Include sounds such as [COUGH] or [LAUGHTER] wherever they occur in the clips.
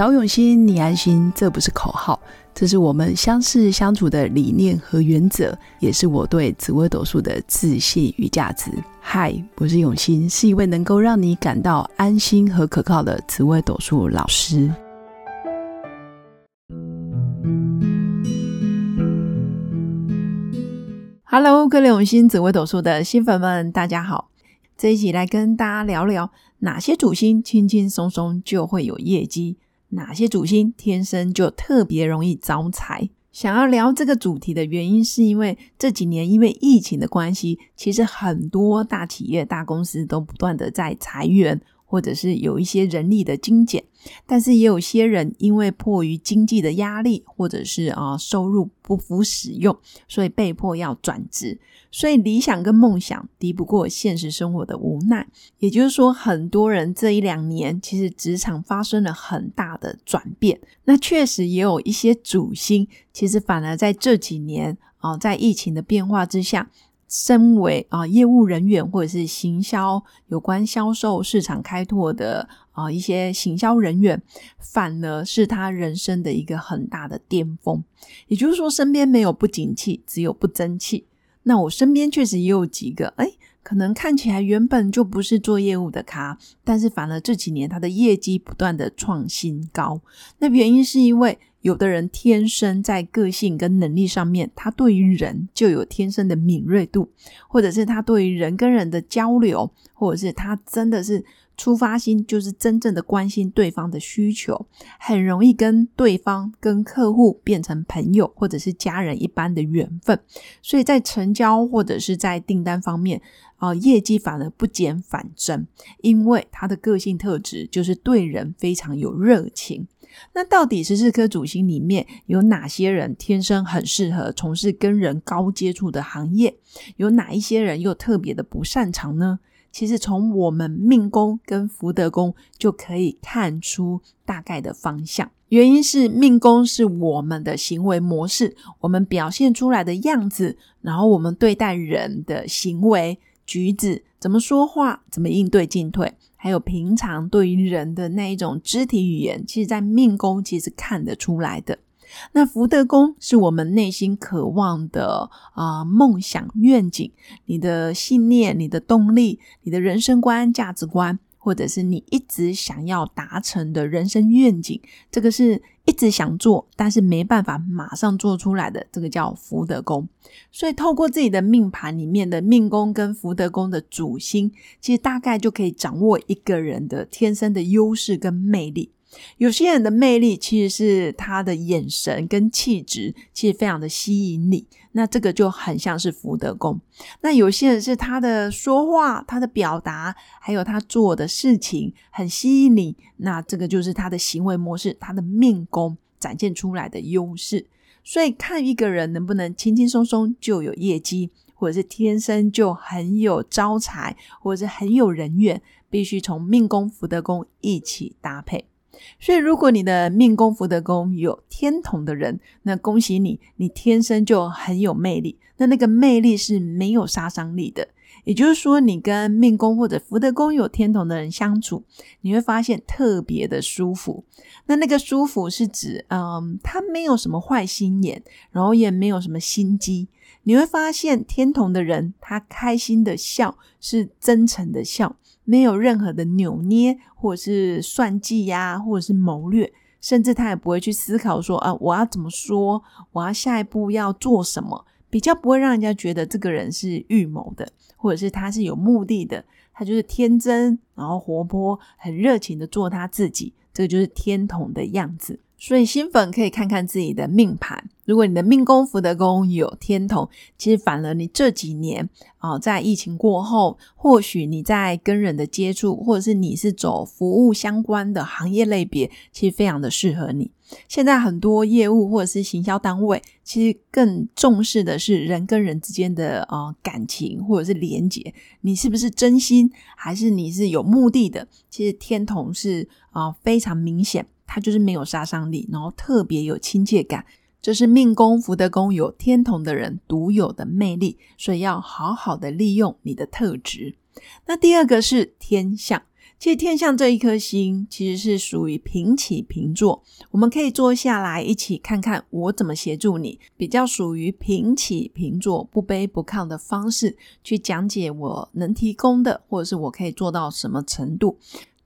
找永新，你安心，这不是口号，这是我们相识相处的理念和原则，也是我对紫微斗数的自信与价值。嗨，我是永新，是一位能够让你感到安心和可靠的紫微斗数老师。Hello，各位永新紫微斗数的新粉们，大家好！这一集来跟大家聊聊哪些主星轻轻松松就会有业绩，哪些主星天生就特别容易招财。想要聊这个主题的原因，是因为这几年因为疫情的关系，其实很多大企业、大公司都不断的在裁员。或者是有一些人力的精简，但是也有些人因为迫于经济的压力，或者是啊收入不符使用，所以被迫要转职。所以理想跟梦想敌不过现实生活的无奈。也就是说，很多人这一两年其实职场发生了很大的转变。那确实也有一些主心，其实反而在这几年啊，在疫情的变化之下。身为啊业务人员或者是行销有关销售市场开拓的啊一些行销人员，反而是他人生的一个很大的巅峰。也就是说，身边没有不景气，只有不争气。那我身边确实也有几个，哎，可能看起来原本就不是做业务的咖，但是反而这几年他的业绩不断的创新高。那原因是因为。有的人天生在个性跟能力上面，他对于人就有天生的敏锐度，或者是他对于人跟人的交流，或者是他真的是出发心，就是真正的关心对方的需求，很容易跟对方、跟客户变成朋友，或者是家人一般的缘分。所以在成交或者是在订单方面，啊，业绩反而不减反增，因为他的个性特质就是对人非常有热情。那到底十四颗主星里面有哪些人天生很适合从事跟人高接触的行业？有哪一些人又特别的不擅长呢？其实从我们命宫跟福德宫就可以看出大概的方向。原因是命宫是我们的行为模式，我们表现出来的样子，然后我们对待人的行为举止，怎么说话，怎么应对进退。还有平常对于人的那一种肢体语言，其实在命宫其实看得出来的。那福德宫是我们内心渴望的啊梦想愿景，你的信念、你的动力、你的人生观、价值观。或者是你一直想要达成的人生愿景，这个是一直想做，但是没办法马上做出来的，这个叫福德宫。所以透过自己的命盘里面的命宫跟福德宫的主星，其实大概就可以掌握一个人的天生的优势跟魅力。有些人的魅力其实是他的眼神跟气质，其实非常的吸引你。那这个就很像是福德宫。那有些人是他的说话、他的表达，还有他做的事情很吸引你。那这个就是他的行为模式，他的命宫展现出来的优势。所以看一个人能不能轻轻松松就有业绩，或者是天生就很有招财，或者是很有人缘，必须从命宫、福德宫一起搭配。所以，如果你的命宫福德宫有天同的人，那恭喜你，你天生就很有魅力。那那个魅力是没有杀伤力的。也就是说，你跟命宫或者福德宫有天同的人相处，你会发现特别的舒服。那那个舒服是指，嗯，他没有什么坏心眼，然后也没有什么心机。你会发现，天同的人他开心的笑是真诚的笑。没有任何的扭捏，或者是算计呀，或者是谋略，甚至他也不会去思考说啊，我要怎么说，我要下一步要做什么，比较不会让人家觉得这个人是预谋的，或者是他是有目的的，他就是天真，然后活泼，很热情的做他自己，这个就是天童的样子。所以新粉可以看看自己的命盘，如果你的命宫福德宫有天同，其实反而你这几年啊，在疫情过后，或许你在跟人的接触，或者是你是走服务相关的行业类别，其实非常的适合你。现在很多业务或者是行销单位，其实更重视的是人跟人之间的啊感情或者是连结，你是不是真心，还是你是有目的的？其实天同是啊非常明显。它就是没有杀伤力，然后特别有亲切感，这是命宫福德宫有天同的人独有的魅力，所以要好好的利用你的特质。那第二个是天象，其实天象这一颗星其实是属于平起平坐，我们可以坐下来一起看看我怎么协助你，比较属于平起平坐、不卑不亢的方式去讲解我能提供的，或者是我可以做到什么程度。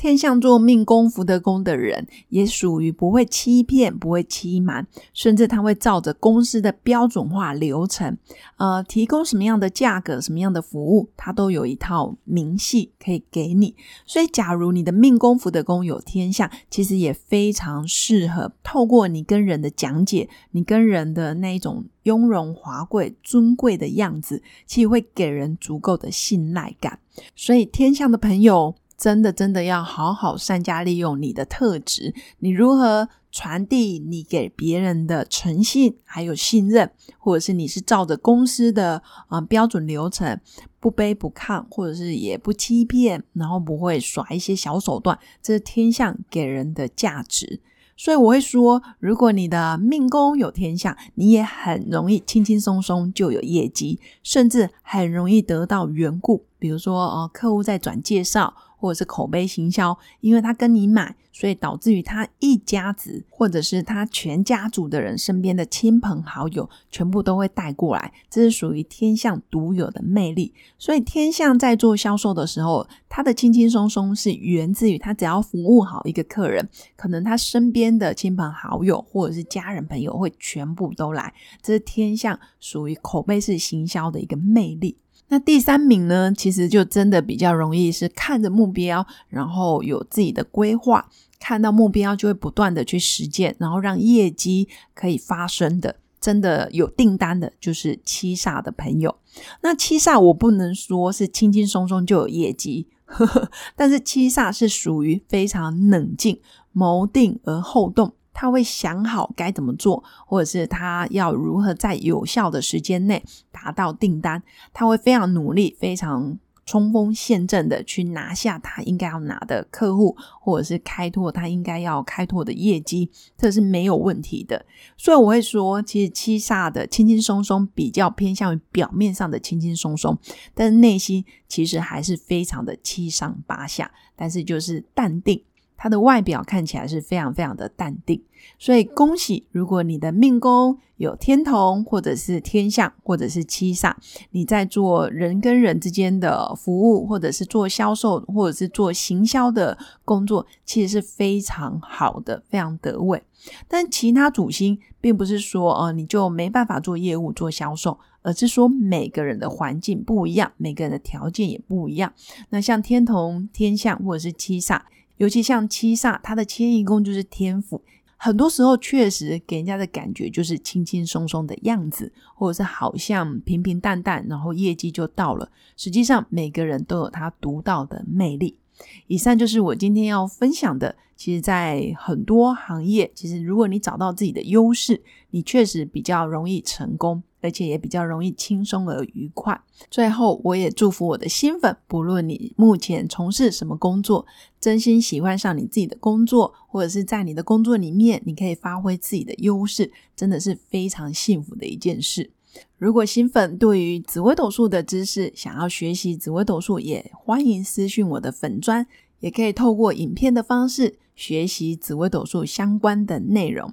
天象做命宫福德宫的人，也属于不会欺骗、不会欺瞒，甚至他会照着公司的标准化流程，呃，提供什么样的价格、什么样的服务，他都有一套明细可以给你。所以，假如你的命宫福德宫有天象，其实也非常适合透过你跟人的讲解，你跟人的那一种雍容华贵、尊贵的样子，其实会给人足够的信赖感。所以，天象的朋友。真的，真的要好好善加利用你的特质。你如何传递你给别人的诚信，还有信任，或者是你是照着公司的啊标准流程，不卑不亢，或者是也不欺骗，然后不会耍一些小手段，这是天象给人的价值。所以我会说，如果你的命宫有天象，你也很容易轻轻松松就有业绩，甚至很容易得到缘故。比如说，呃，客户在转介绍。或者是口碑行销，因为他跟你买，所以导致于他一家子，或者是他全家族的人身边的亲朋好友，全部都会带过来。这是属于天象独有的魅力。所以天象在做销售的时候，他的轻轻松松是源自于他只要服务好一个客人，可能他身边的亲朋好友或者是家人朋友会全部都来。这是天象属于口碑式行销的一个魅力。那第三名呢，其实就真的比较容易是看着目标，然后有自己的规划，看到目标就会不断的去实践，然后让业绩可以发生的，真的有订单的，就是七煞的朋友。那七煞我不能说是轻轻松松就有业绩，呵 [LAUGHS] 呵但是七煞是属于非常冷静、谋定而后动。他会想好该怎么做，或者是他要如何在有效的时间内达到订单。他会非常努力、非常冲锋陷阵的去拿下他应该要拿的客户，或者是开拓他应该要开拓的业绩，这是没有问题的。所以我会说，其实七煞的轻轻松松比较偏向于表面上的轻轻松松，但是内心其实还是非常的七上八下，但是就是淡定。他的外表看起来是非常非常的淡定，所以恭喜！如果你的命宫有天同，或者是天象，或者是七煞，你在做人跟人之间的服务，或者是做销售，或者是做行销的工作，其实是非常好的，非常得位。但其他主星并不是说哦，你就没办法做业务、做销售，而是说每个人的环境不一样，每个人的条件也不一样。那像天同、天象或者是七煞。尤其像七煞，它的迁移宫就是天府，很多时候确实给人家的感觉就是轻轻松松的样子，或者是好像平平淡淡，然后业绩就到了。实际上，每个人都有他独到的魅力。以上就是我今天要分享的。其实，在很多行业，其实如果你找到自己的优势，你确实比较容易成功。而且也比较容易轻松而愉快。最后，我也祝福我的新粉，不论你目前从事什么工作，真心喜欢上你自己的工作，或者是在你的工作里面，你可以发挥自己的优势，真的是非常幸福的一件事。如果新粉对于紫微斗数的知识想要学习紫微斗数，也欢迎私讯我的粉砖，也可以透过影片的方式学习紫微斗数相关的内容。